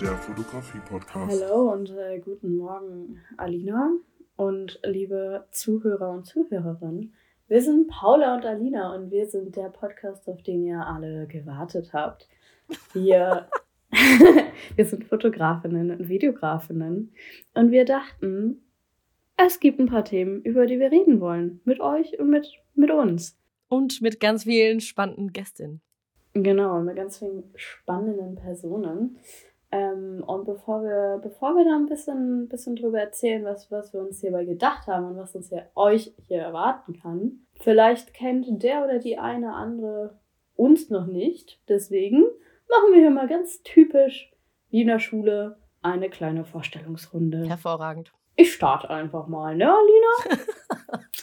der Fotografie-Podcast. Hallo und äh, guten Morgen, Alina und liebe Zuhörer und Zuhörerinnen. Wir sind Paula und Alina und wir sind der Podcast, auf den ihr alle gewartet habt. Wir, wir sind Fotografinnen und Videografinnen und wir dachten, es gibt ein paar Themen, über die wir reden wollen. Mit euch und mit, mit uns. Und mit ganz vielen spannenden Gästinnen. Genau, mit ganz vielen spannenden Personen. Ähm, und bevor wir, bevor wir da ein bisschen, bisschen drüber erzählen, was, was wir uns hierbei gedacht haben und was uns ja euch hier erwarten kann, vielleicht kennt der oder die eine andere uns noch nicht. Deswegen machen wir hier mal ganz typisch wie in der Schule eine kleine Vorstellungsrunde. Hervorragend. Ich starte einfach mal, ne,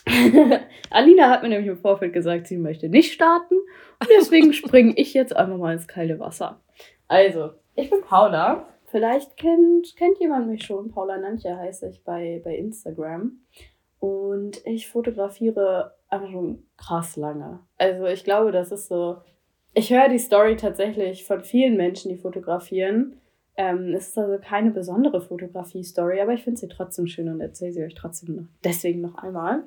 Alina? Alina hat mir nämlich im Vorfeld gesagt, sie möchte nicht starten. Und deswegen springe ich jetzt einfach mal ins kalte Wasser. Also, ich bin Paula. Vielleicht kennt, kennt jemand mich schon. Paula Nantja heiße ich bei, bei Instagram. Und ich fotografiere einfach schon krass lange. Also, ich glaube, das ist so. Ich höre die Story tatsächlich von vielen Menschen, die fotografieren. Ähm, es ist also keine besondere Fotografie-Story, aber ich finde sie trotzdem schön und erzähle sie euch trotzdem noch, deswegen noch einmal.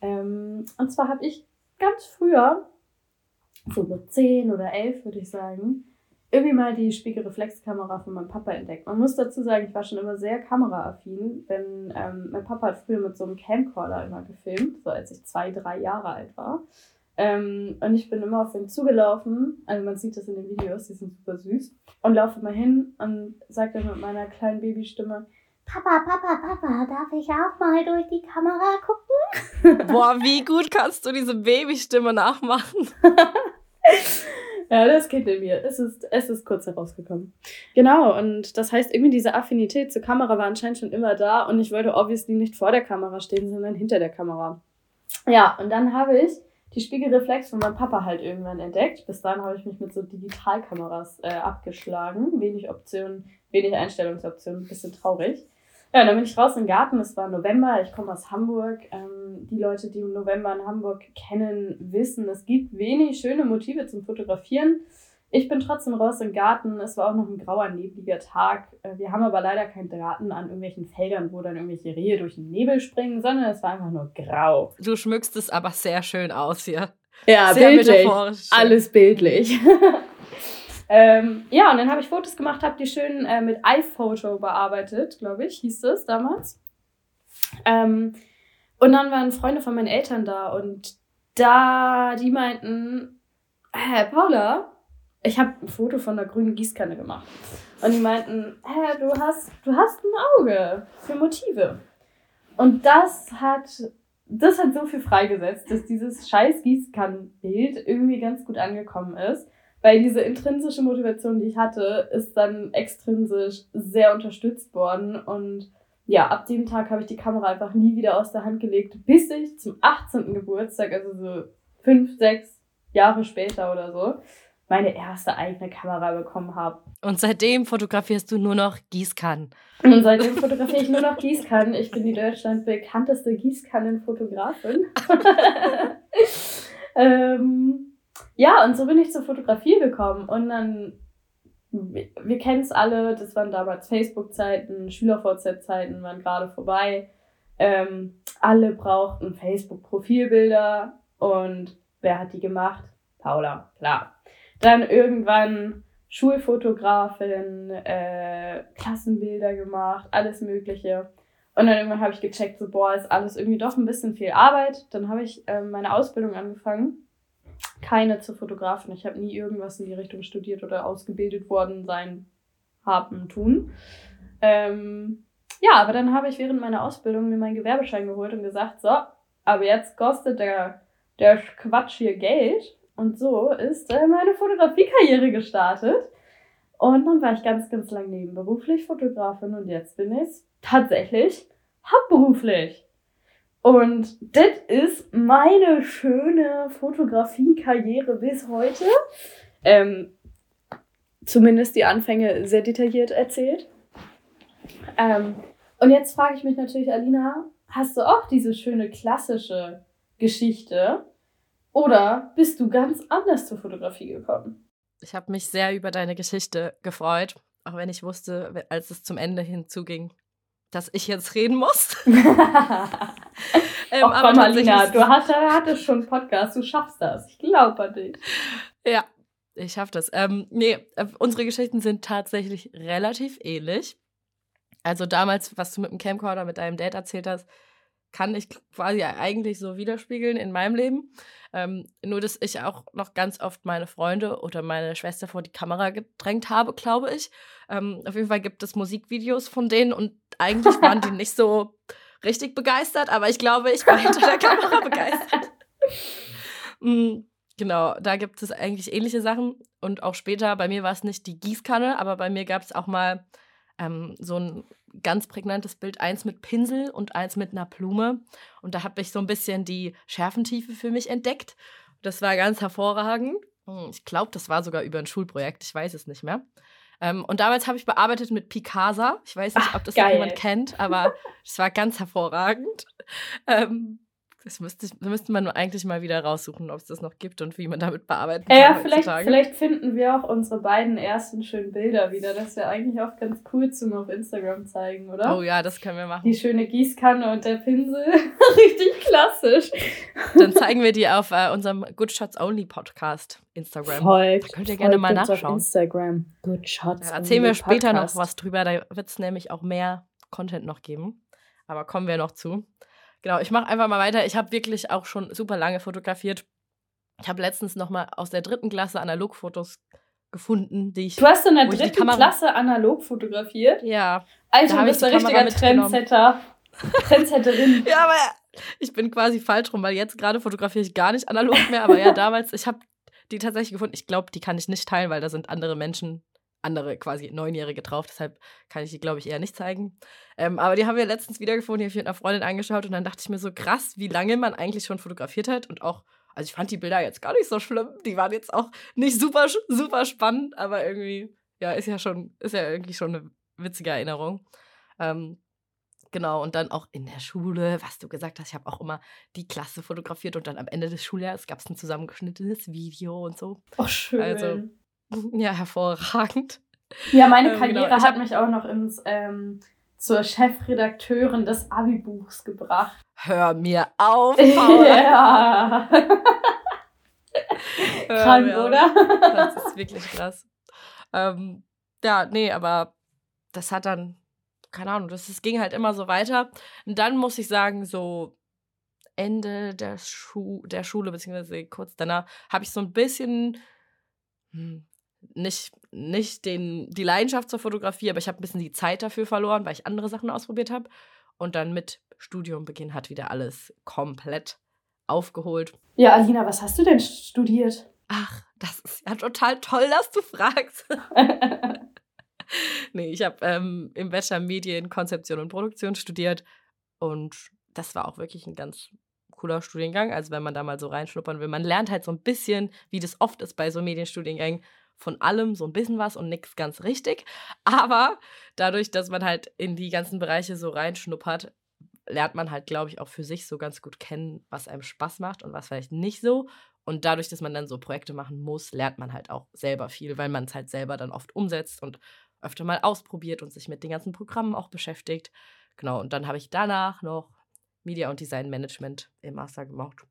Ähm, und zwar habe ich ganz früher, so mit 10 oder 11 würde ich sagen, irgendwie mal die Spiegelreflexkamera von meinem Papa entdeckt. Man muss dazu sagen, ich war schon immer sehr kameraaffin, denn ähm, mein Papa hat früher mit so einem Camcorder immer gefilmt, so als ich zwei, drei Jahre alt war. Ähm, und ich bin immer auf ihn zugelaufen, also man sieht das in den Videos, die sind super süß, und laufe mal hin und sage dann mit meiner kleinen Babystimme, Papa, Papa, Papa, darf ich auch mal durch die Kamera gucken? Boah, wie gut kannst du diese Babystimme nachmachen? ja, das geht in mir. Es ist, es ist kurz herausgekommen. Genau, und das heißt, irgendwie diese Affinität zur Kamera war anscheinend schon immer da und ich wollte obviously nicht vor der Kamera stehen, sondern hinter der Kamera. Ja, und dann habe ich die Spiegelreflex von meinem Papa halt irgendwann entdeckt. Bis dahin habe ich mich mit so Digitalkameras äh, abgeschlagen. Wenig Optionen, wenig Einstellungsoptionen, bisschen traurig. Ja, dann bin ich raus im Garten. Es war November. Ich komme aus Hamburg. Ähm, die Leute, die im November in Hamburg kennen, wissen, es gibt wenig schöne Motive zum Fotografieren. Ich bin trotzdem raus im Garten. Es war auch noch ein grauer, nebliger Tag. Äh, wir haben aber leider keinen Garten an irgendwelchen Feldern, wo dann irgendwelche Rehe durch den Nebel springen, sondern es war einfach nur grau. Du schmückst es aber sehr schön aus hier. Ja, sehr bildlich. Alles bildlich. ähm, ja, und dann habe ich Fotos gemacht, habe die schön äh, mit iPhoto bearbeitet, glaube ich, hieß es damals. Ähm, und dann waren Freunde von meinen Eltern da und da, die meinten, hä, Paula, ich habe ein Foto von der grünen Gießkanne gemacht. Und die meinten, hä, du hast, du hast ein Auge für Motive. Und das hat, das hat so viel freigesetzt, dass dieses scheiß Gießkannenbild irgendwie ganz gut angekommen ist. Weil diese intrinsische Motivation, die ich hatte, ist dann extrinsisch sehr unterstützt worden. Und ja, ab dem Tag habe ich die Kamera einfach nie wieder aus der Hand gelegt, bis ich zum 18. Geburtstag, also so fünf, sechs Jahre später oder so, meine erste eigene Kamera bekommen habe. Und seitdem fotografierst du nur noch Gießkannen. Und seitdem fotografiere ich nur noch Gießkannen. Ich bin die Deutschland bekannteste Gießkannenfotografin. ähm, ja, und so bin ich zur Fotografie gekommen. Und dann, wir, wir kennen es alle, das waren damals Facebook-Zeiten, Schüler-VZ-Zeiten waren gerade vorbei. Ähm, alle brauchten Facebook-Profilbilder. Und wer hat die gemacht? Paula, klar. Dann irgendwann Schulfotografin, äh, Klassenbilder gemacht, alles Mögliche. Und dann irgendwann habe ich gecheckt, so, boah, ist alles irgendwie doch ein bisschen viel Arbeit. Dann habe ich äh, meine Ausbildung angefangen. Keine zur Fotografin. Ich habe nie irgendwas in die Richtung studiert oder ausgebildet worden sein, haben, tun. Ähm, ja, aber dann habe ich während meiner Ausbildung mir meinen Gewerbeschein geholt und gesagt, so, aber jetzt kostet der, der Quatsch hier Geld. Und so ist äh, meine Fotografiekarriere gestartet. Und dann war ich ganz, ganz lang nebenberuflich Fotografin und jetzt bin ich tatsächlich hauptberuflich. Und das ist meine schöne Fotografiekarriere bis heute. Ähm, zumindest die Anfänge sehr detailliert erzählt. Ähm, und jetzt frage ich mich natürlich, Alina, hast du auch diese schöne klassische Geschichte? Oder bist du ganz anders zur Fotografie gekommen? Ich habe mich sehr über deine Geschichte gefreut. auch wenn ich wusste, als es zum Ende hinzuging, dass ich jetzt reden muss. ähm, Och, aber Marlina, du hast, hattest schon einen Podcast, du schaffst das. Ich glaube an dich. Ja, ich schaff das. Ähm, nee, äh, unsere Geschichten sind tatsächlich relativ ähnlich. Also damals, was du mit dem Camcorder mit deinem Date erzählt hast, kann ich quasi eigentlich so widerspiegeln in meinem Leben. Ähm, nur, dass ich auch noch ganz oft meine Freunde oder meine Schwester vor die Kamera gedrängt habe, glaube ich. Ähm, auf jeden Fall gibt es Musikvideos von denen und eigentlich waren die nicht so richtig begeistert, aber ich glaube, ich war hinter der Kamera begeistert. mm, genau, da gibt es eigentlich ähnliche Sachen. Und auch später, bei mir war es nicht die Gießkanne, aber bei mir gab es auch mal ähm, so ein ganz prägnantes Bild, eins mit Pinsel und eins mit einer Blume. Und da habe ich so ein bisschen die Schärfentiefe für mich entdeckt. Das war ganz hervorragend. Hm, ich glaube, das war sogar über ein Schulprojekt, ich weiß es nicht mehr. Ähm, und damals habe ich bearbeitet mit Picasa. Ich weiß nicht, ob das jemand kennt, aber es war ganz hervorragend. Ähm, das müsste, müsste man eigentlich mal wieder raussuchen, ob es das noch gibt und wie man damit bearbeiten kann. Ja, vielleicht, vielleicht finden wir auch unsere beiden ersten schönen Bilder wieder. Das wäre eigentlich auch ganz cool zum auf Instagram zeigen, oder? Oh ja, das können wir machen. Die schöne Gießkanne und der Pinsel. Richtig klassisch. Dann zeigen wir die auf äh, unserem Good Shots Only Podcast Instagram. Folgt, da könnt ihr gerne mal nachschauen. Auf Instagram. Good Shots. Da erzählen wir später Podcast. noch was drüber. Da wird es nämlich auch mehr Content noch geben. Aber kommen wir noch zu. Genau, ich mache einfach mal weiter. Ich habe wirklich auch schon super lange fotografiert. Ich habe letztens noch mal aus der dritten Klasse Analogfotos gefunden, die ich. Du hast in der dritten Klasse analog fotografiert? Ja. Alter, du bist ein richtiger Trendsetter. Trendsetterin. ja, aber ich bin quasi falsch rum, weil jetzt gerade fotografiere ich gar nicht analog mehr. Aber ja, damals, ich habe die tatsächlich gefunden. Ich glaube, die kann ich nicht teilen, weil da sind andere Menschen andere quasi Neunjährige drauf. Deshalb kann ich die, glaube ich, eher nicht zeigen. Ähm, aber die haben wir letztens wiedergefunden, die habe ich mit einer Freundin angeschaut und dann dachte ich mir so krass, wie lange man eigentlich schon fotografiert hat und auch also ich fand die Bilder jetzt gar nicht so schlimm. Die waren jetzt auch nicht super, super spannend, aber irgendwie, ja, ist ja schon, ist ja irgendwie schon eine witzige Erinnerung. Ähm, genau, und dann auch in der Schule, was du gesagt hast, ich habe auch immer die Klasse fotografiert und dann am Ende des Schuljahres gab es ein zusammengeschnittenes Video und so. Ach, schön. Also, Ja, hervorragend. Ja, meine ähm, Karriere genau. hat mich auch noch ins, ähm, zur Chefredakteurin des Abi-Buchs gebracht. Hör mir auf, Paula. ja. Krank, oder? Das ist wirklich krass. Ähm, ja, nee, aber das hat dann, keine Ahnung, das, das ging halt immer so weiter. Und dann muss ich sagen, so Ende der, Schu der Schule, beziehungsweise kurz danach, habe ich so ein bisschen hm, nicht, nicht den, die Leidenschaft zur Fotografie, aber ich habe ein bisschen die Zeit dafür verloren, weil ich andere Sachen ausprobiert habe. Und dann mit Studiumbeginn hat wieder alles komplett aufgeholt. Ja, Alina, was hast du denn studiert? Ach, das ist ja total toll, dass du fragst. nee, ich habe ähm, im Bachelor Medien, Konzeption und Produktion studiert und das war auch wirklich ein ganz cooler Studiengang. Also wenn man da mal so reinschnuppern will, man lernt halt so ein bisschen, wie das oft ist bei so Medienstudiengängen, von allem so ein bisschen was und nichts ganz richtig. Aber dadurch, dass man halt in die ganzen Bereiche so reinschnuppert, lernt man halt, glaube ich, auch für sich so ganz gut kennen, was einem Spaß macht und was vielleicht nicht so. Und dadurch, dass man dann so Projekte machen muss, lernt man halt auch selber viel, weil man es halt selber dann oft umsetzt und öfter mal ausprobiert und sich mit den ganzen Programmen auch beschäftigt. Genau, und dann habe ich danach noch Media und Design Management im Master gemacht.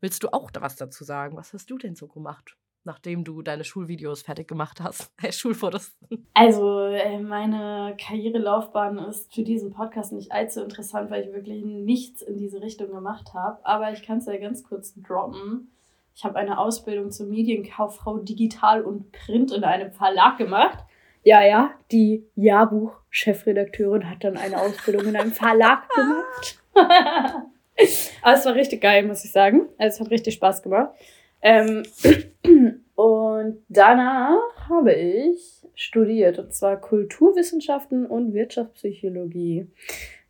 Willst du auch da was dazu sagen? Was hast du denn so gemacht? Nachdem du deine Schulvideos fertig gemacht hast, äh, Schulfotos? Also, äh, meine Karrierelaufbahn ist für diesen Podcast nicht allzu interessant, weil ich wirklich nichts in diese Richtung gemacht habe. Aber ich kann es ja ganz kurz droppen. Ich habe eine Ausbildung zur Medienkauffrau Digital und Print in einem Verlag gemacht. Ja, ja, die Jahrbuch-Chefredakteurin hat dann eine Ausbildung in einem Verlag gemacht. Aber es war richtig geil, muss ich sagen. Also, es hat richtig Spaß gemacht. Ähm, und danach habe ich studiert, und zwar Kulturwissenschaften und Wirtschaftspsychologie.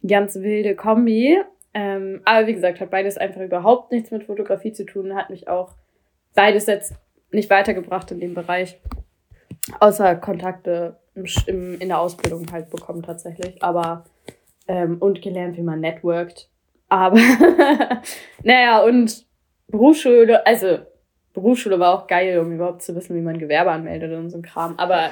Ganz wilde Kombi. Ähm, aber wie gesagt, hat beides einfach überhaupt nichts mit Fotografie zu tun, hat mich auch beides jetzt nicht weitergebracht in dem Bereich. Außer Kontakte im, in der Ausbildung halt bekommen tatsächlich. Aber ähm, und gelernt, wie man networkt. Aber naja, und Berufsschule, also Berufsschule war auch geil, um überhaupt zu wissen, wie man Gewerbe anmeldet und so ein Kram. Aber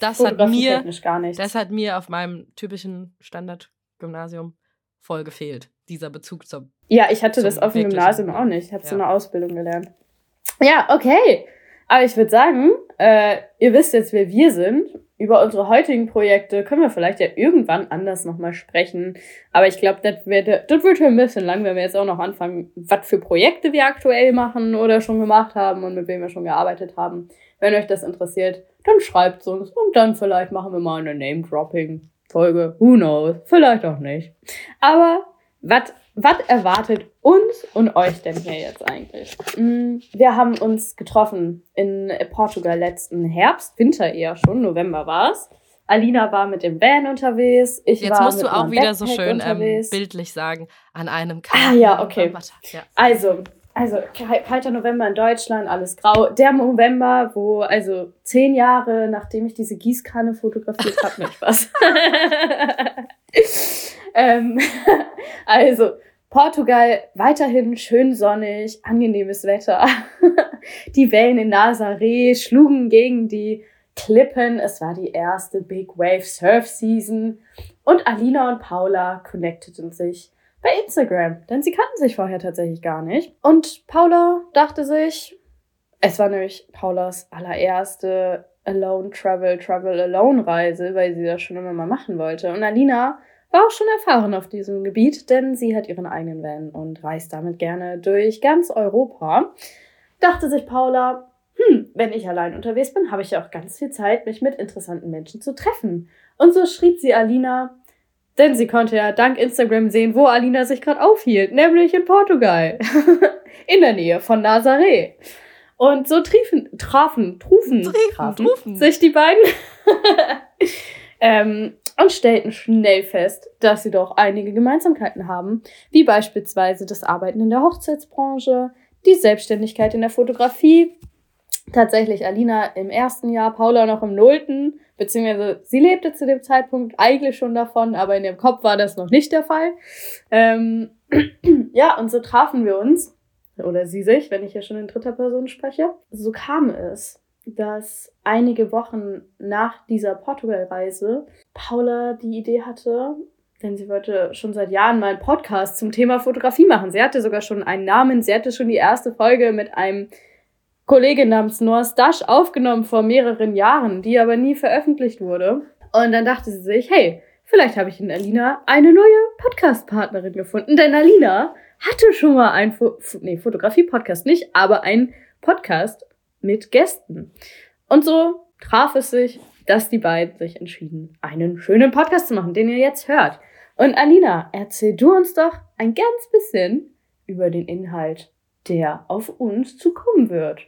das hat mir gar nichts. Das hat mir auf meinem typischen Standardgymnasium voll gefehlt, dieser Bezug zum. Ja, ich hatte das auf dem Gymnasium auch nicht. Ich habe ja. so eine Ausbildung gelernt. Ja, okay. Aber ich würde sagen, äh, ihr wisst jetzt, wer wir sind. Über unsere heutigen Projekte können wir vielleicht ja irgendwann anders nochmal sprechen. Aber ich glaube, das wird, das wird ein bisschen lang, wenn wir jetzt auch noch anfangen, was für Projekte wir aktuell machen oder schon gemacht haben und mit wem wir schon gearbeitet haben. Wenn euch das interessiert, dann schreibt uns und dann vielleicht machen wir mal eine Name-Dropping-Folge. Who knows? Vielleicht auch nicht. Aber was was erwartet uns und euch denn hier jetzt eigentlich? Mm, wir haben uns getroffen in Portugal letzten Herbst, Winter eher schon, November war es. Alina war mit dem Van unterwegs. Ich Jetzt war musst du auch wieder so schön ähm, bildlich sagen, an einem kalten Ah ja, okay. Ja. Also, also kalter November in Deutschland, alles grau. Der November, wo, also zehn Jahre nachdem ich diese Gießkanne fotografiert habe, nicht was. ähm, also, Portugal weiterhin schön sonnig, angenehmes Wetter. die Wellen in Nazaré schlugen gegen die Klippen. Es war die erste Big Wave Surf Season. Und Alina und Paula connecteten sich bei Instagram, denn sie kannten sich vorher tatsächlich gar nicht. Und Paula dachte sich, es war nämlich Paulas allererste Alone Travel, Travel Alone Reise, weil sie das schon immer mal machen wollte. Und Alina war auch schon erfahren auf diesem Gebiet, denn sie hat ihren eigenen Van und reist damit gerne durch ganz Europa. Dachte sich Paula, hm, wenn ich allein unterwegs bin, habe ich ja auch ganz viel Zeit, mich mit interessanten Menschen zu treffen. Und so schrieb sie Alina, denn sie konnte ja dank Instagram sehen, wo Alina sich gerade aufhielt, nämlich in Portugal, in der Nähe von Nazaré. Und so triefen, trafen, trufen, trafen, trufen. sich die beiden ähm, und stellten schnell fest, dass sie doch einige Gemeinsamkeiten haben, wie beispielsweise das Arbeiten in der Hochzeitsbranche, die Selbstständigkeit in der Fotografie. Tatsächlich Alina im ersten Jahr, Paula noch im nullten, beziehungsweise sie lebte zu dem Zeitpunkt eigentlich schon davon, aber in ihrem Kopf war das noch nicht der Fall. Ähm, ja, und so trafen wir uns, oder sie sich, wenn ich ja schon in dritter Person spreche. So kam es, dass einige Wochen nach dieser Portugal-Reise Paula die Idee hatte, denn sie wollte schon seit Jahren mal einen Podcast zum Thema Fotografie machen. Sie hatte sogar schon einen Namen, sie hatte schon die erste Folge mit einem Kollegen namens Noah Stash aufgenommen vor mehreren Jahren, die aber nie veröffentlicht wurde. Und dann dachte sie sich, hey, vielleicht habe ich in Alina eine neue Podcast-Partnerin gefunden, denn Alina hatte schon mal einen Fo nee, Fotografie-Podcast nicht, aber einen Podcast mit Gästen. Und so traf es sich, dass die beiden sich entschieden, einen schönen Podcast zu machen, den ihr jetzt hört. Und Alina, erzähl du uns doch ein ganz bisschen über den Inhalt, der auf uns zukommen wird.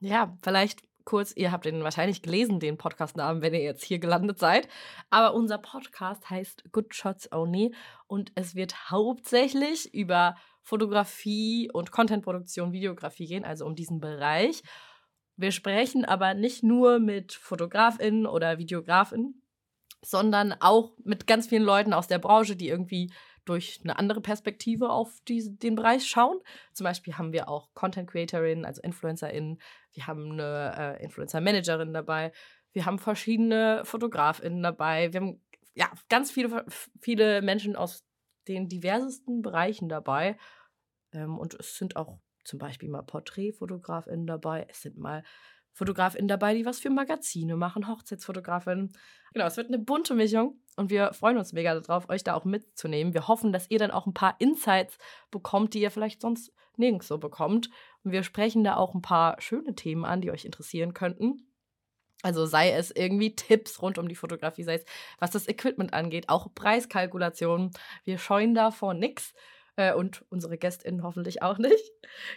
Ja, vielleicht kurz, ihr habt den wahrscheinlich gelesen, den Podcastnamen, wenn ihr jetzt hier gelandet seid. Aber unser Podcast heißt Good Shots Only und es wird hauptsächlich über Fotografie und Contentproduktion, Videografie gehen, also um diesen Bereich. Wir sprechen aber nicht nur mit FotografInnen oder VideografInnen, sondern auch mit ganz vielen Leuten aus der Branche, die irgendwie durch eine andere Perspektive auf die, den Bereich schauen. Zum Beispiel haben wir auch Content Creatorinnen, also InfluencerInnen. Wir haben eine äh, Influencer Managerin dabei. Wir haben verschiedene FotografInnen dabei. Wir haben ja ganz viele, viele Menschen aus den diversesten Bereichen dabei. Ähm, und es sind auch zum Beispiel mal PorträtfotografInnen dabei. Es sind mal FotografInnen dabei, die was für Magazine machen, Hochzeitsfotografinnen. Genau, es wird eine bunte Mischung und wir freuen uns mega darauf, euch da auch mitzunehmen. Wir hoffen, dass ihr dann auch ein paar Insights bekommt, die ihr vielleicht sonst nirgends so bekommt. Und wir sprechen da auch ein paar schöne Themen an, die euch interessieren könnten. Also sei es irgendwie Tipps rund um die Fotografie, sei es was das Equipment angeht, auch Preiskalkulationen. Wir scheuen davor nichts. Äh, und unsere GästInnen hoffentlich auch nicht.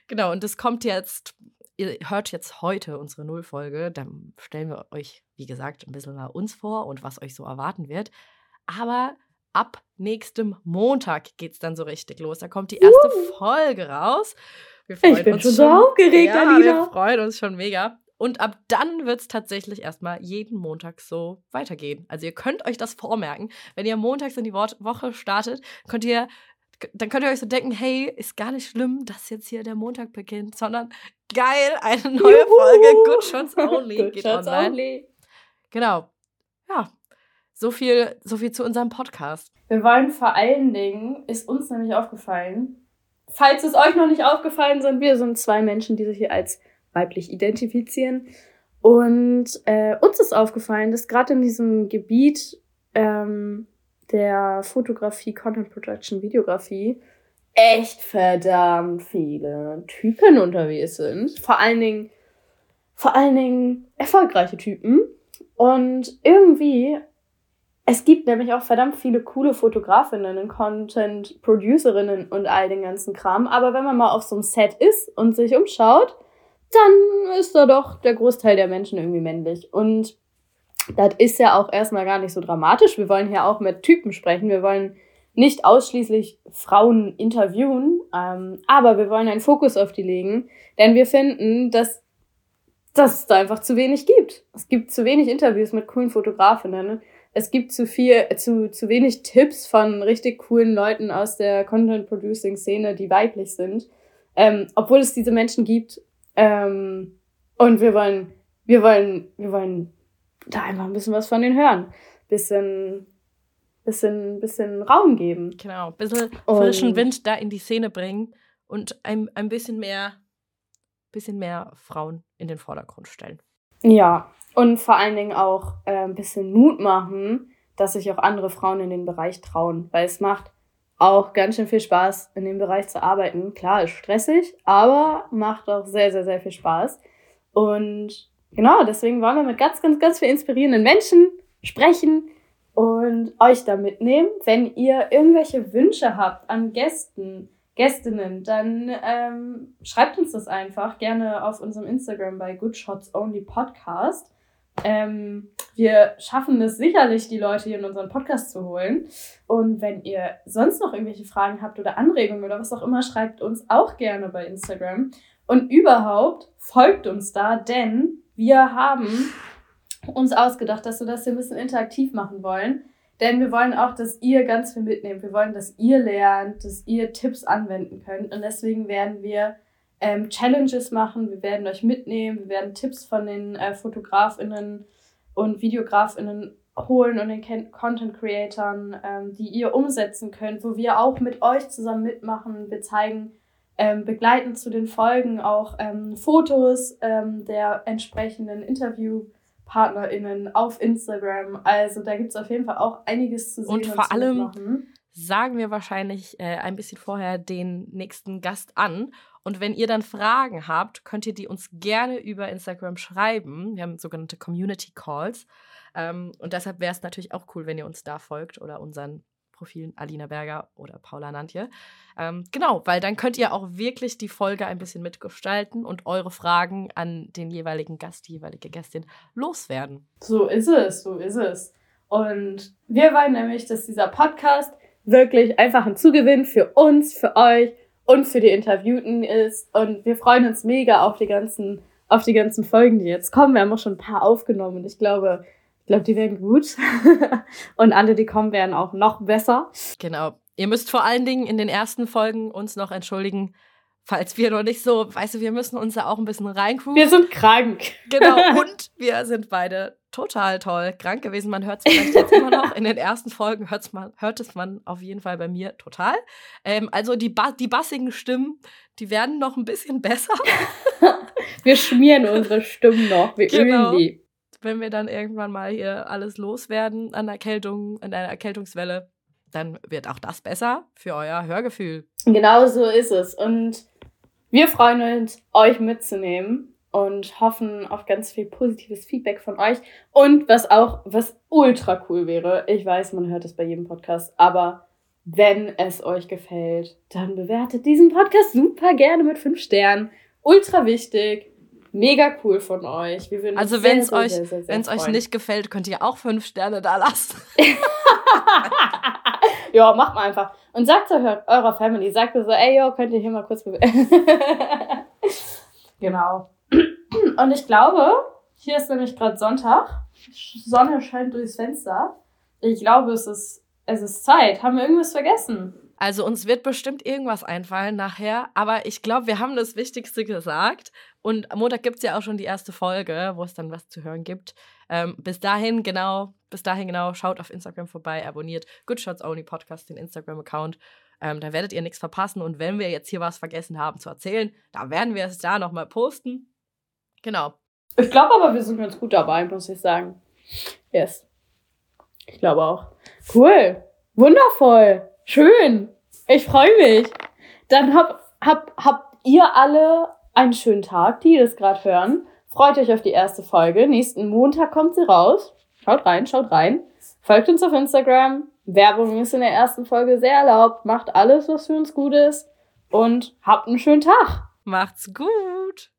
Genau, und es kommt jetzt, ihr hört jetzt heute unsere Nullfolge. Dann stellen wir euch, wie gesagt, ein bisschen mal uns vor und was euch so erwarten wird. Aber ab nächstem Montag geht es dann so richtig los. Da kommt die erste uh. Folge raus. ich bin schon so aufgeregt, ja, Alina. Wir freuen uns schon mega. Und ab dann wird es tatsächlich erstmal jeden Montag so weitergehen. Also ihr könnt euch das vormerken. Wenn ihr montags in die Woche startet, könnt ihr dann könnt ihr euch so denken, hey, ist gar nicht schlimm, dass jetzt hier der Montag beginnt, sondern geil, eine neue Juhu. Folge Good Shots Only Good geht Shots online. Only. Genau. Ja, so viel, so viel zu unserem Podcast. Wir wollen vor allen Dingen, ist uns nämlich aufgefallen, falls es euch noch nicht aufgefallen sind, wir sind zwei Menschen, die sich hier als weiblich identifizieren. Und äh, uns ist aufgefallen, dass gerade in diesem Gebiet ähm, der Fotografie, Content Production, Videografie echt verdammt viele Typen unterwegs sind. Vor allen Dingen, vor allen Dingen erfolgreiche Typen. Und irgendwie, es gibt nämlich auch verdammt viele coole Fotografinnen und Content-Producerinnen und all den ganzen Kram. Aber wenn man mal auf so einem Set ist und sich umschaut, dann ist da doch der Großteil der Menschen irgendwie männlich. Und das ist ja auch erstmal gar nicht so dramatisch. Wir wollen hier auch mit Typen sprechen. Wir wollen nicht ausschließlich Frauen interviewen, ähm, aber wir wollen einen Fokus auf die legen, denn wir finden, dass, dass es da einfach zu wenig gibt. Es gibt zu wenig Interviews mit coolen Fotografinnen. Es gibt zu viel, zu, zu wenig Tipps von richtig coolen Leuten aus der Content-Producing-Szene, die weiblich sind. Ähm, obwohl es diese Menschen gibt. Ähm, und wir wollen, wir wollen, wir wollen da einfach ein bisschen was von denen hören. Bisschen, bisschen, bisschen Raum geben. Genau, ein bisschen frischen Wind da in die Szene bringen und ein, ein bisschen mehr, bisschen mehr Frauen in den Vordergrund stellen. Ja, und vor allen Dingen auch äh, ein bisschen Mut machen, dass sich auch andere Frauen in den Bereich trauen, weil es macht auch ganz schön viel Spaß, in dem Bereich zu arbeiten. Klar, ist stressig, aber macht auch sehr, sehr, sehr viel Spaß. Und genau, deswegen wollen wir mit ganz, ganz, ganz vielen inspirierenden Menschen sprechen und euch da mitnehmen. Wenn ihr irgendwelche Wünsche habt an Gästen, Gästinnen, dann ähm, schreibt uns das einfach gerne auf unserem Instagram bei Good Shots Only Podcast. Ähm, wir schaffen es sicherlich, die Leute hier in unseren Podcast zu holen. Und wenn ihr sonst noch irgendwelche Fragen habt oder Anregungen oder was auch immer, schreibt uns auch gerne bei Instagram. Und überhaupt folgt uns da, denn wir haben uns ausgedacht, dass wir das hier ein bisschen interaktiv machen wollen. Denn wir wollen auch, dass ihr ganz viel mitnehmt. Wir wollen, dass ihr lernt, dass ihr Tipps anwenden könnt. Und deswegen werden wir ähm, Challenges machen. Wir werden euch mitnehmen. Wir werden Tipps von den äh, Fotografinnen und Videografinnen holen und den Content Creatern, ähm, die ihr umsetzen könnt, wo wir auch mit euch zusammen mitmachen. Wir zeigen ähm, begleitend zu den Folgen auch ähm, Fotos ähm, der entsprechenden InterviewpartnerInnen auf Instagram. Also da gibt es auf jeden Fall auch einiges zu sehen. Und vor allem mitmachen. sagen wir wahrscheinlich äh, ein bisschen vorher den nächsten Gast an. Und wenn ihr dann Fragen habt, könnt ihr die uns gerne über Instagram schreiben. Wir haben sogenannte Community Calls. Ähm, und deshalb wäre es natürlich auch cool, wenn ihr uns da folgt oder unseren Profilen Alina Berger oder Paula Nantje. Ähm, genau, weil dann könnt ihr auch wirklich die Folge ein bisschen mitgestalten und eure Fragen an den jeweiligen Gast, die jeweilige Gästin loswerden. So ist es, so ist es. Und wir wollen nämlich, dass dieser Podcast wirklich einfach ein Zugewinn für uns, für euch und für die Interviewten ist. Und wir freuen uns mega auf die ganzen, auf die ganzen Folgen, die jetzt kommen. Wir haben auch schon ein paar aufgenommen und ich glaube, glaube, die werden gut. und alle, die kommen, werden auch noch besser. Genau. Ihr müsst vor allen Dingen in den ersten Folgen uns noch entschuldigen, falls wir noch nicht so, weißt du, wir müssen uns da auch ein bisschen reingrooven. Wir sind krank. Genau. Und wir sind beide total toll krank gewesen. Man hört es vielleicht jetzt immer noch. In den ersten Folgen hört's man, hört es man auf jeden Fall bei mir total. Ähm, also die, ba die bassigen Stimmen, die werden noch ein bisschen besser. wir schmieren unsere Stimmen noch. Wir genau. üben die wenn wir dann irgendwann mal hier alles loswerden an Erkältung, an einer Erkältungswelle, dann wird auch das besser für euer Hörgefühl. Genau so ist es. Und wir freuen uns, euch mitzunehmen und hoffen auf ganz viel positives Feedback von euch. Und was auch, was ultra cool wäre, ich weiß, man hört es bei jedem Podcast, aber wenn es euch gefällt, dann bewertet diesen Podcast super gerne mit fünf Sternen. Ultra wichtig. Mega cool von euch. also wenn es euch, euch nicht gefällt, könnt ihr auch fünf Sterne da lassen. ja, macht mal einfach. Und sagt zu eurer Family, sagt so, ey, yo, könnt ihr hier mal kurz genau. Und ich glaube, hier ist nämlich gerade Sonntag. Sonne scheint durchs Fenster. Ich glaube, es ist, es ist Zeit. Haben wir irgendwas vergessen? Also uns wird bestimmt irgendwas einfallen nachher, aber ich glaube, wir haben das Wichtigste gesagt. Und am Montag gibt es ja auch schon die erste Folge, wo es dann was zu hören gibt. Ähm, bis dahin genau, bis dahin genau, schaut auf Instagram vorbei, abonniert Good Shots Only Podcast, den Instagram-Account. Ähm, da werdet ihr nichts verpassen. Und wenn wir jetzt hier was vergessen haben zu erzählen, da werden wir es da nochmal posten. Genau. Ich glaube aber, wir sind ganz gut dabei, muss ich sagen. Yes. Ich glaube auch. Cool. Wundervoll. Schön. Ich freue mich. Dann hab, hab, habt ihr alle einen schönen Tag, die das gerade hören. Freut euch auf die erste Folge. Nächsten Montag kommt sie raus. Schaut rein, schaut rein. Folgt uns auf Instagram. Werbung ist in der ersten Folge sehr erlaubt. Macht alles, was für uns gut ist. Und habt einen schönen Tag. Macht's gut.